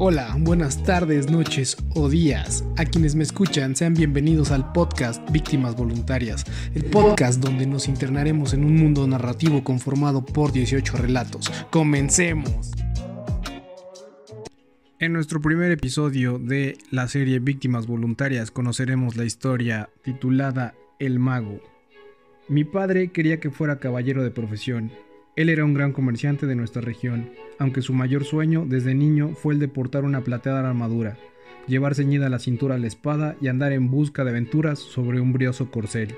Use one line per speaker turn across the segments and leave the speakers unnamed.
Hola, buenas tardes, noches o días. A quienes me escuchan, sean bienvenidos al podcast Víctimas Voluntarias, el podcast donde nos internaremos en un mundo narrativo conformado por 18 relatos. Comencemos. En nuestro primer episodio de la serie Víctimas Voluntarias conoceremos la historia titulada El Mago. Mi padre quería que fuera caballero de profesión, él era un gran comerciante de nuestra región, aunque su mayor sueño desde niño fue el de portar una plateada armadura, llevar ceñida a la cintura la espada y andar en busca de aventuras sobre un brioso corcel.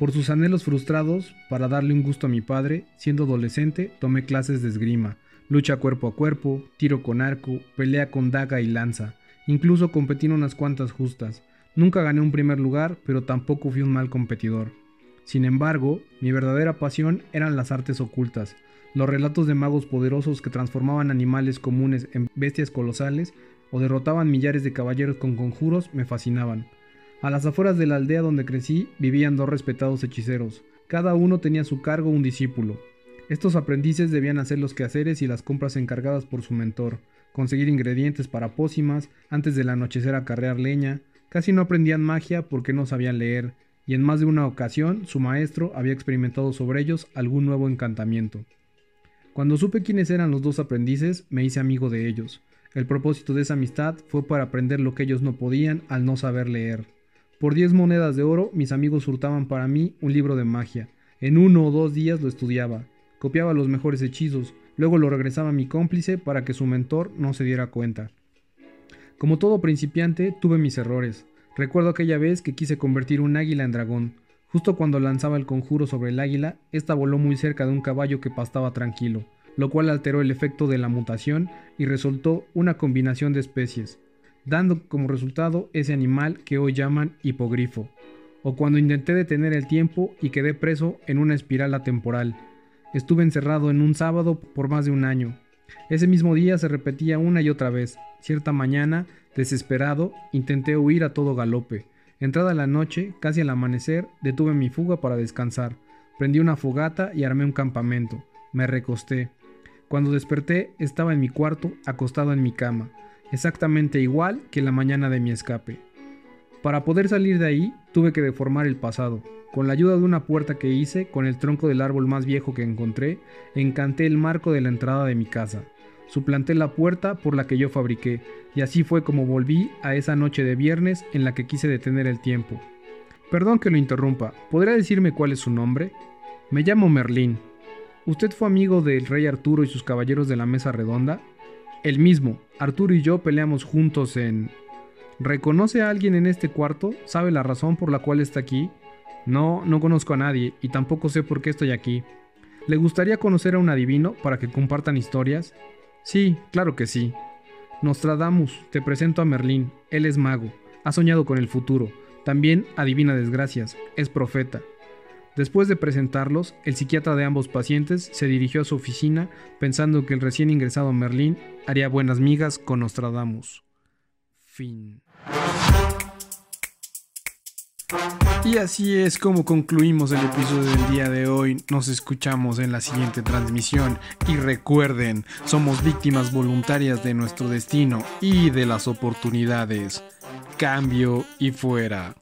Por sus anhelos frustrados, para darle un gusto a mi padre, siendo adolescente, tomé clases de esgrima, lucha cuerpo a cuerpo, tiro con arco, pelea con daga y lanza. Incluso competí en unas cuantas justas. Nunca gané un primer lugar, pero tampoco fui un mal competidor. Sin embargo, mi verdadera pasión eran las artes ocultas, los relatos de magos poderosos que transformaban animales comunes en bestias colosales o derrotaban millares de caballeros con conjuros me fascinaban. A las afueras de la aldea donde crecí vivían dos respetados hechiceros. Cada uno tenía a su cargo un discípulo. Estos aprendices debían hacer los quehaceres y las compras encargadas por su mentor, conseguir ingredientes para pócimas, antes del anochecer acarrear leña. Casi no aprendían magia porque no sabían leer, y en más de una ocasión su maestro había experimentado sobre ellos algún nuevo encantamiento. Cuando supe quiénes eran los dos aprendices, me hice amigo de ellos. El propósito de esa amistad fue para aprender lo que ellos no podían al no saber leer. Por diez monedas de oro, mis amigos hurtaban para mí un libro de magia. En uno o dos días lo estudiaba, copiaba los mejores hechizos, luego lo regresaba a mi cómplice para que su mentor no se diera cuenta. Como todo principiante, tuve mis errores. Recuerdo aquella vez que quise convertir un águila en dragón. Justo cuando lanzaba el conjuro sobre el águila, ésta voló muy cerca de un caballo que pastaba tranquilo, lo cual alteró el efecto de la mutación y resultó una combinación de especies, dando como resultado ese animal que hoy llaman hipogrifo. O cuando intenté detener el tiempo y quedé preso en una espiral atemporal. Estuve encerrado en un sábado por más de un año. Ese mismo día se repetía una y otra vez. Cierta mañana Desesperado, intenté huir a todo galope. Entrada la noche, casi al amanecer, detuve mi fuga para descansar. Prendí una fogata y armé un campamento. Me recosté. Cuando desperté, estaba en mi cuarto, acostado en mi cama, exactamente igual que la mañana de mi escape. Para poder salir de ahí, tuve que deformar el pasado. Con la ayuda de una puerta que hice, con el tronco del árbol más viejo que encontré, encanté el marco de la entrada de mi casa. Suplanté la puerta por la que yo fabriqué, y así fue como volví a esa noche de viernes en la que quise detener el tiempo. Perdón que lo interrumpa, ¿podría decirme cuál es su nombre? Me llamo Merlín. ¿Usted fue amigo del rey Arturo y sus caballeros de la mesa redonda? El mismo. Arturo y yo peleamos juntos en... ¿Reconoce a alguien en este cuarto? ¿Sabe la razón por la cual está aquí? No, no conozco a nadie y tampoco sé por qué estoy aquí. ¿Le gustaría conocer a un adivino para que compartan historias? Sí, claro que sí. Nostradamus, te presento a Merlín. Él es mago. Ha soñado con el futuro. También adivina desgracias. Es profeta. Después de presentarlos, el psiquiatra de ambos pacientes se dirigió a su oficina pensando que el recién ingresado Merlín haría buenas migas con Nostradamus. Fin. Y así es como concluimos el episodio del día de hoy. Nos escuchamos en la siguiente transmisión. Y recuerden, somos víctimas voluntarias de nuestro destino y de las oportunidades. Cambio y fuera.